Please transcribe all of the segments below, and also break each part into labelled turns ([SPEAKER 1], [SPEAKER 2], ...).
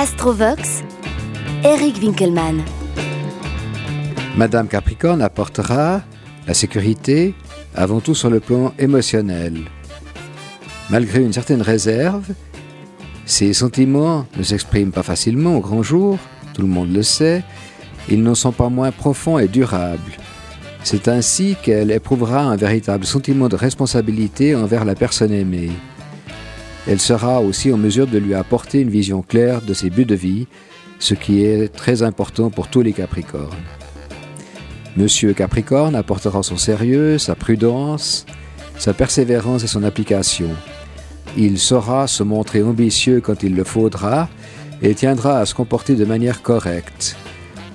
[SPEAKER 1] Astrovox, Eric Winkelmann.
[SPEAKER 2] Madame Capricorne apportera la sécurité avant tout sur le plan émotionnel. Malgré une certaine réserve, ses sentiments ne s'expriment pas facilement au grand jour, tout le monde le sait, ils n'en sont pas moins profonds et durables. C'est ainsi qu'elle éprouvera un véritable sentiment de responsabilité envers la personne aimée. Elle sera aussi en mesure de lui apporter une vision claire de ses buts de vie, ce qui est très important pour tous les Capricornes. Monsieur Capricorne apportera son sérieux, sa prudence, sa persévérance et son application. Il saura se montrer ambitieux quand il le faudra et tiendra à se comporter de manière correcte.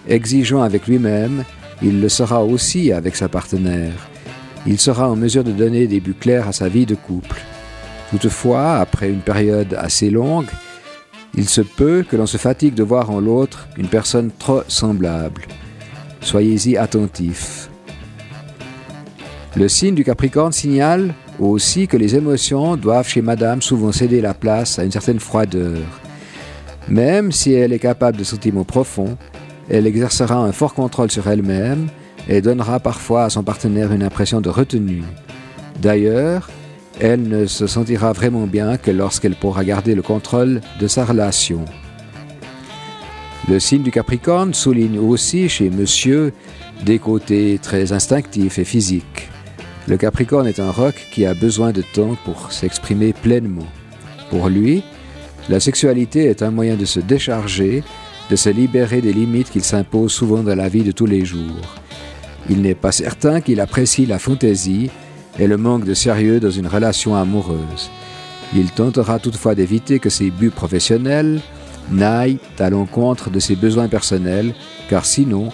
[SPEAKER 2] Exigeant avec lui-même, il le sera aussi avec sa partenaire. Il sera en mesure de donner des buts clairs à sa vie de couple. Toutefois, après une période assez longue, il se peut que l'on se fatigue de voir en l'autre une personne trop semblable. Soyez-y attentifs. Le signe du Capricorne signale aussi que les émotions doivent chez Madame souvent céder la place à une certaine froideur. Même si elle est capable de sentiments profonds, elle exercera un fort contrôle sur elle-même et donnera parfois à son partenaire une impression de retenue. D'ailleurs, elle ne se sentira vraiment bien que lorsqu'elle pourra garder le contrôle de sa relation. Le signe du Capricorne souligne aussi chez Monsieur des côtés très instinctifs et physiques. Le Capricorne est un roc qui a besoin de temps pour s'exprimer pleinement. Pour lui, la sexualité est un moyen de se décharger, de se libérer des limites qu'il s'impose souvent dans la vie de tous les jours. Il n'est pas certain qu'il apprécie la fantaisie et le manque de sérieux dans une relation amoureuse. Il tentera toutefois d'éviter que ses buts professionnels n'aillent à l'encontre de ses besoins personnels, car sinon,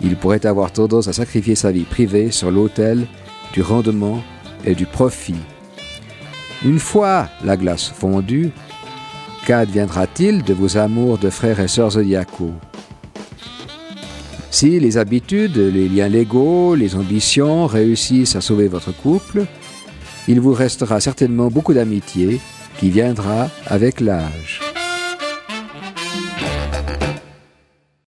[SPEAKER 2] il pourrait avoir tendance à sacrifier sa vie privée sur l'autel du rendement et du profit. Une fois la glace fondue, qu'adviendra-t-il de vos amours de frères et sœurs zodiacaux? Si les habitudes, les liens légaux, les ambitions réussissent à sauver votre couple, il vous restera certainement beaucoup d'amitié qui viendra avec l'âge.